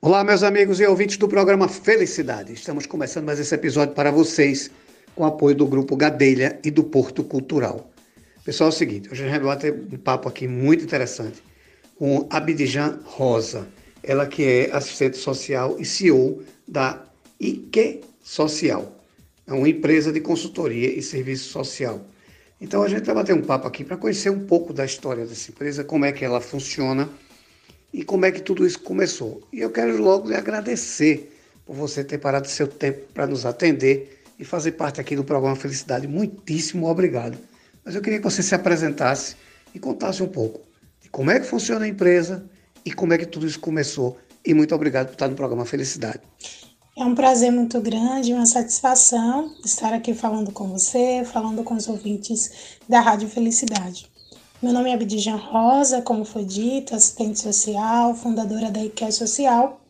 Olá, meus amigos e ouvintes do programa Felicidade. Estamos começando mais esse episódio para vocês com apoio do Grupo Gadelha e do Porto Cultural. Pessoal, é o seguinte, hoje a gente vai ter um papo aqui muito interessante com Abidjan Rosa, ela que é assistente social e CEO da IQ Social. É uma empresa de consultoria e serviço social. Então a gente vai bater um papo aqui para conhecer um pouco da história dessa empresa, como é que ela funciona e como é que tudo isso começou. E eu quero logo lhe agradecer por você ter parado seu tempo para nos atender e fazer parte aqui do programa Felicidade. Muitíssimo obrigado. Mas eu queria que você se apresentasse e contasse um pouco de como é que funciona a empresa e como é que tudo isso começou. E muito obrigado por estar no programa Felicidade. É um prazer muito grande, uma satisfação estar aqui falando com você, falando com os ouvintes da Rádio Felicidade. Meu nome é Abdijan Rosa, como foi dito, assistente social, fundadora da IQE Social.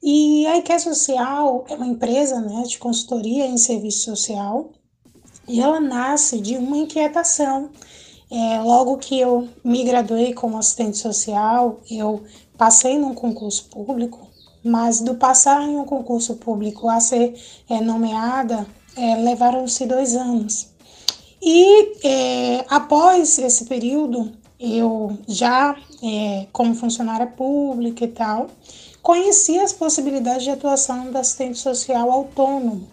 E a IQE Social é uma empresa né, de consultoria em serviço social e ela nasce de uma inquietação. É, logo que eu me graduei como assistente social, eu passei num concurso público, mas do passar em um concurso público a ser é, nomeada, é, levaram-se dois anos. E é, após esse período, eu já, é, como funcionária pública e tal, conheci as possibilidades de atuação do assistente social autônomo.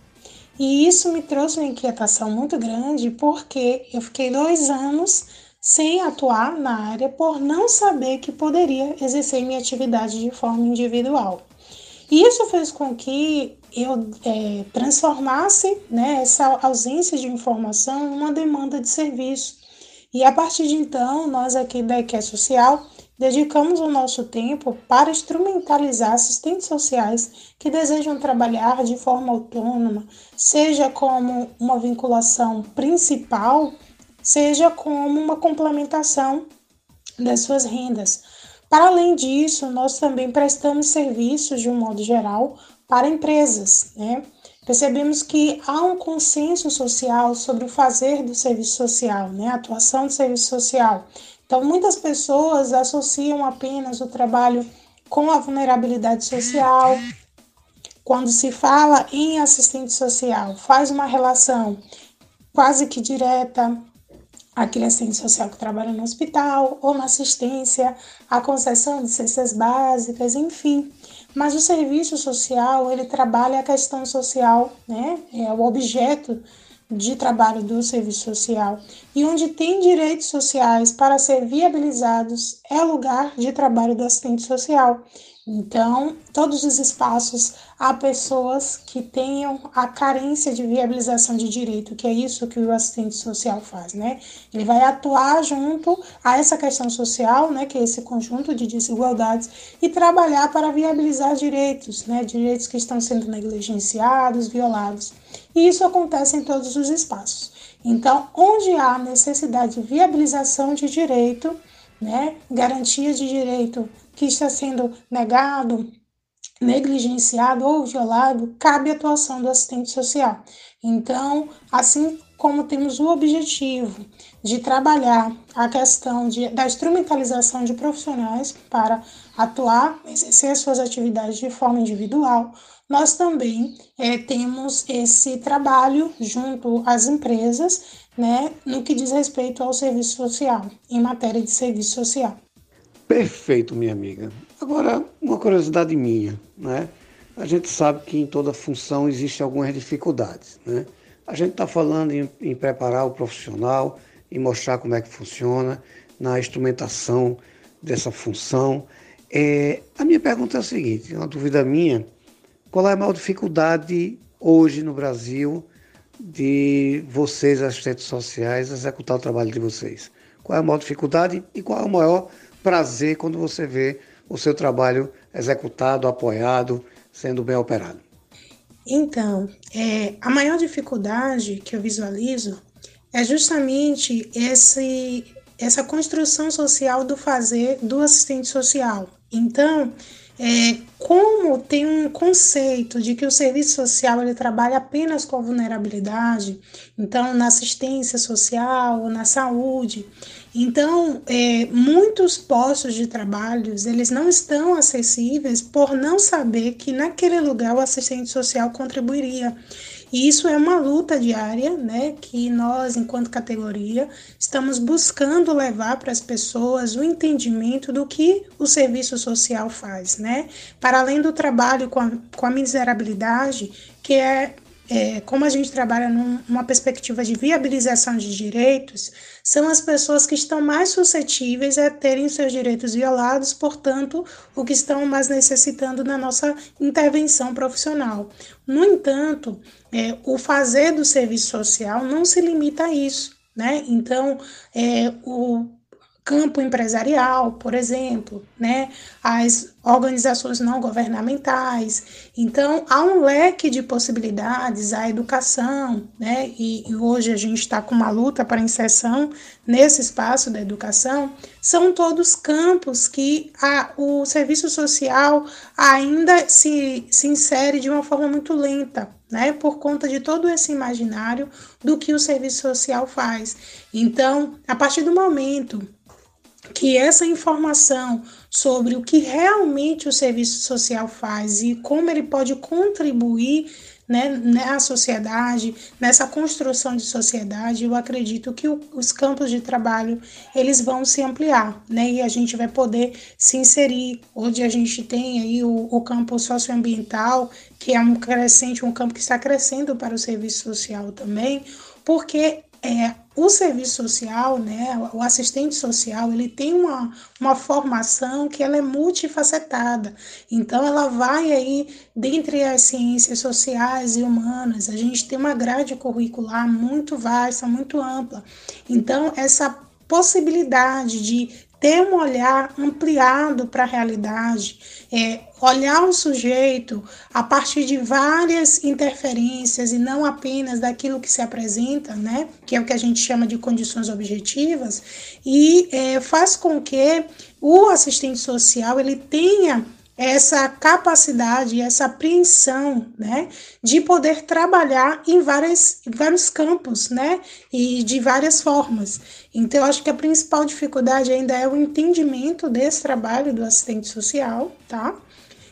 E isso me trouxe uma inquietação muito grande, porque eu fiquei dois anos sem atuar na área por não saber que poderia exercer minha atividade de forma individual. Isso fez com que eu é, transformasse né, essa ausência de informação em uma demanda de serviço. E a partir de então, nós aqui da EQE Social dedicamos o nosso tempo para instrumentalizar assistentes sociais que desejam trabalhar de forma autônoma, seja como uma vinculação principal, seja como uma complementação das suas rendas. Para além disso, nós também prestamos serviços de um modo geral para empresas. Né? Percebemos que há um consenso social sobre o fazer do serviço social, né? a atuação do serviço social. Então, muitas pessoas associam apenas o trabalho com a vulnerabilidade social. Quando se fala em assistente social, faz uma relação quase que direta aquele assistente social que trabalha no hospital ou na assistência, a concessão de cestas básicas, enfim. Mas o serviço social, ele trabalha a questão social, né? É o objeto de trabalho do serviço social. E onde tem direitos sociais para ser viabilizados é lugar de trabalho do assistente social. Então, todos os espaços há pessoas que tenham a carência de viabilização de direito, que é isso que o assistente social faz, né? Ele vai atuar junto a essa questão social, né, que é esse conjunto de desigualdades e trabalhar para viabilizar direitos, né, direitos que estão sendo negligenciados, violados. E isso acontece em todos os espaços. Então, onde há necessidade de viabilização de direito, né, garantia de direito que está sendo negado, negligenciado ou violado, cabe atuação do assistente social. Então, assim como temos o objetivo de trabalhar a questão de, da instrumentalização de profissionais para atuar, exercer suas atividades de forma individual, nós também é, temos esse trabalho junto às empresas, né, no que diz respeito ao serviço social, em matéria de serviço social. Perfeito, minha amiga. Agora, uma curiosidade minha, né? A gente sabe que em toda função existem algumas dificuldades, né? A gente está falando em, em, preparar o profissional e mostrar como é que funciona na instrumentação dessa função. É, a minha pergunta é a seguinte, uma dúvida minha, qual é a maior dificuldade hoje no Brasil de vocês, assistentes sociais, executar o trabalho de vocês? Qual é a maior dificuldade e qual é o maior prazer quando você vê o seu trabalho executado, apoiado, sendo bem operado? Então, é, a maior dificuldade que eu visualizo é justamente esse, essa construção social do fazer do assistente social. Então, é, como tem um conceito de que o serviço social ele trabalha apenas com a vulnerabilidade, então na assistência social, na saúde, então é, muitos postos de trabalho eles não estão acessíveis por não saber que naquele lugar o assistente social contribuiria. E isso é uma luta diária, né, que nós, enquanto categoria, estamos buscando levar para as pessoas o entendimento do que o serviço social faz, né? Para além do trabalho com a, com a miserabilidade, que é é, como a gente trabalha numa perspectiva de viabilização de direitos, são as pessoas que estão mais suscetíveis a terem seus direitos violados, portanto, o que estão mais necessitando na nossa intervenção profissional. No entanto, é, o fazer do serviço social não se limita a isso. Né? Então, é, o campo empresarial, por exemplo, né? as organizações não governamentais. Então, há um leque de possibilidades, a educação, né? e, e hoje a gente está com uma luta para inserção nesse espaço da educação, são todos campos que a, o serviço social ainda se, se insere de uma forma muito lenta, né, por conta de todo esse imaginário do que o serviço social faz. Então, a partir do momento que essa informação sobre o que realmente o serviço social faz e como ele pode contribuir né, na sociedade, nessa construção de sociedade, eu acredito que o, os campos de trabalho eles vão se ampliar, né, e a gente vai poder se inserir. Hoje a gente tem aí o, o campo socioambiental, que é um crescente, um campo que está crescendo para o serviço social também, porque é, o serviço social, né, o assistente social, ele tem uma, uma formação que ela é multifacetada. Então, ela vai aí, dentre as ciências sociais e humanas, a gente tem uma grade curricular muito vasta, muito ampla. Então, essa possibilidade de ter um olhar ampliado para a realidade, é, olhar o sujeito a partir de várias interferências e não apenas daquilo que se apresenta, né, que é o que a gente chama de condições objetivas, e é, faz com que o assistente social ele tenha essa capacidade, essa apreensão, né, de poder trabalhar em, várias, em vários campos, né, e de várias formas. Então, acho que a principal dificuldade ainda é o entendimento desse trabalho do assistente social, tá?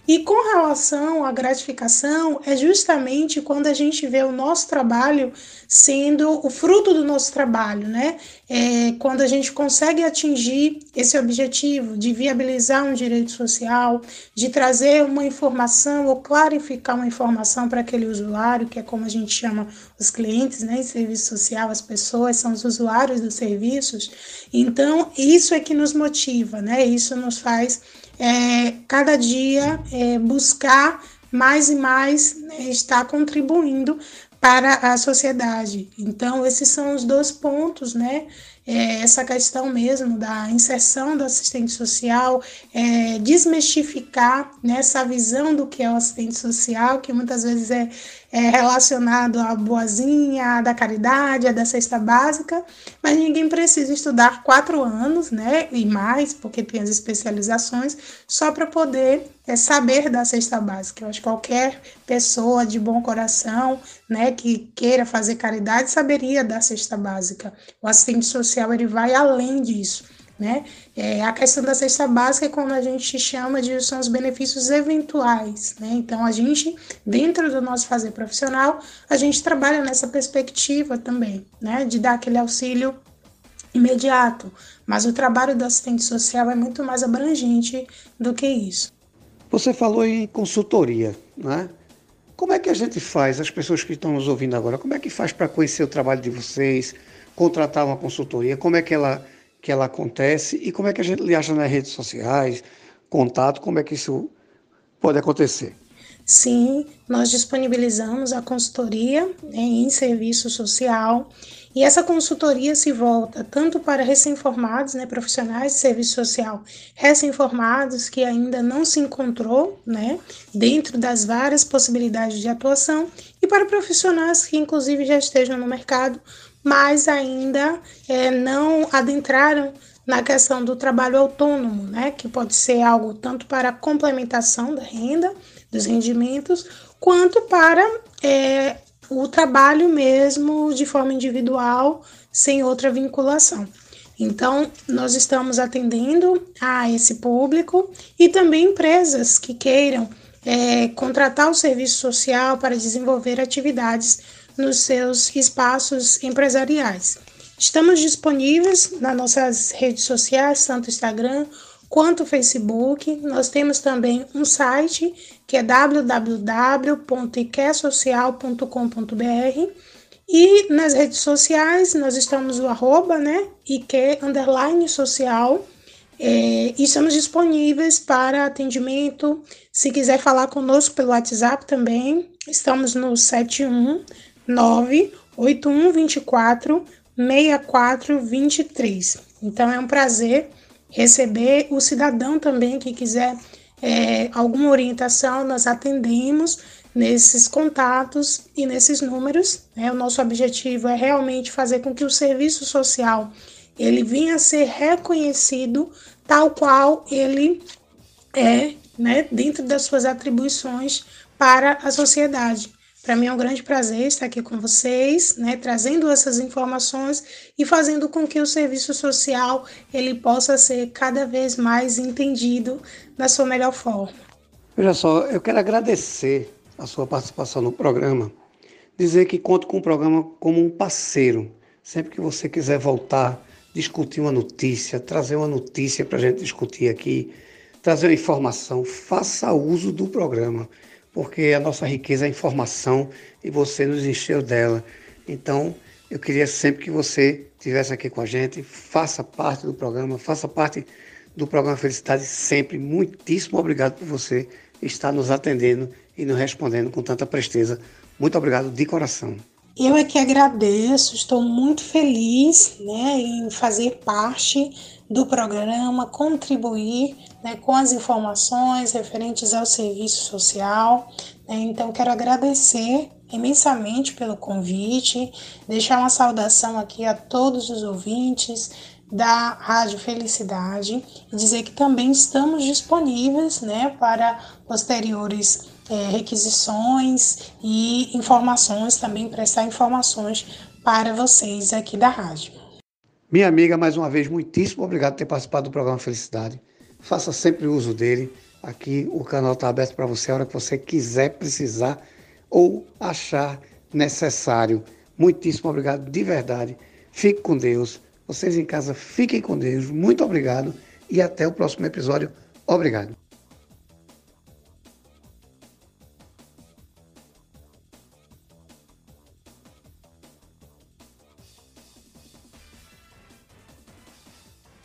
E com relação à gratificação, é justamente quando a gente vê o nosso trabalho sendo o fruto do nosso trabalho, né? É quando a gente consegue atingir esse objetivo de viabilizar um direito social, de trazer uma informação ou clarificar uma informação para aquele usuário, que é como a gente chama os clientes, né? Em serviço social, as pessoas são os usuários dos serviços. Então, isso é que nos motiva, né? Isso nos faz é, cada dia é, buscar mais e mais né, estar contribuindo para a sociedade. Então, esses são os dois pontos, né? É, essa questão mesmo da inserção do assistente social, é, desmistificar né, visão do que é o assistente social, que muitas vezes é é, relacionado à boazinha, da caridade, à da cesta básica, mas ninguém precisa estudar quatro anos, né, e mais, porque tem as especializações, só para poder é, saber da cesta básica. Eu acho que qualquer pessoa de bom coração, né, que queira fazer caridade, saberia da cesta básica. O assistente social, ele vai além disso. Né? É, a questão da cesta básica é como a gente chama de são os benefícios eventuais. Né? Então, a gente, dentro do nosso fazer profissional, a gente trabalha nessa perspectiva também, né? de dar aquele auxílio imediato. Mas o trabalho do assistente social é muito mais abrangente do que isso. Você falou em consultoria, né? Como é que a gente faz, as pessoas que estão nos ouvindo agora, como é que faz para conhecer o trabalho de vocês, contratar uma consultoria? Como é que ela que ela acontece e como é que a gente lhe acha nas redes sociais, contato, como é que isso pode acontecer? Sim, nós disponibilizamos a consultoria né, em serviço social e essa consultoria se volta tanto para recém-formados, né, profissionais de serviço social recém-formados que ainda não se encontrou, né, dentro das várias possibilidades de atuação, e para profissionais que inclusive já estejam no mercado, mas ainda é, não adentraram na questão do trabalho autônomo, né, que pode ser algo tanto para complementação da renda, dos rendimentos, quanto para é, o trabalho mesmo de forma individual, sem outra vinculação. Então, nós estamos atendendo a esse público e também empresas que queiram é, contratar o serviço social para desenvolver atividades nos seus espaços empresariais. Estamos disponíveis nas nossas redes sociais, tanto Instagram quanto Facebook. Nós temos também um site que é www.iquesocial.com.br e nas redes sociais nós estamos no arroba, né, Ique underline social. É, e estamos disponíveis para atendimento. Se quiser falar conosco pelo WhatsApp também, estamos no 719 8124 6423. Então é um prazer receber o cidadão também que quiser é, alguma orientação, nós atendemos nesses contatos e nesses números. Né? O nosso objetivo é realmente fazer com que o serviço social ele venha a ser reconhecido tal qual ele é, né, dentro das suas atribuições para a sociedade. Para mim é um grande prazer estar aqui com vocês, né, trazendo essas informações e fazendo com que o serviço social ele possa ser cada vez mais entendido da sua melhor forma. Veja só, eu quero agradecer a sua participação no programa, dizer que conto com o programa como um parceiro. Sempre que você quiser voltar, discutir uma notícia, trazer uma notícia para a gente discutir aqui, trazer uma informação, faça uso do programa porque a nossa riqueza é a informação e você nos encheu dela. Então, eu queria sempre que você estivesse aqui com a gente, faça parte do programa, faça parte do programa Felicidade sempre. Muitíssimo obrigado por você estar nos atendendo e nos respondendo com tanta presteza. Muito obrigado de coração. Eu é que agradeço, estou muito feliz né, em fazer parte do programa, contribuir né, com as informações referentes ao serviço social. Né, então, quero agradecer imensamente pelo convite, deixar uma saudação aqui a todos os ouvintes da Rádio Felicidade e dizer que também estamos disponíveis né, para posteriores é, requisições e informações, também prestar informações para vocês aqui da rádio. Minha amiga, mais uma vez, muitíssimo obrigado por ter participado do programa Felicidade. Faça sempre uso dele. Aqui o canal está aberto para você a hora que você quiser, precisar ou achar necessário. Muitíssimo obrigado de verdade. Fique com Deus. Vocês em casa fiquem com Deus. Muito obrigado e até o próximo episódio. Obrigado.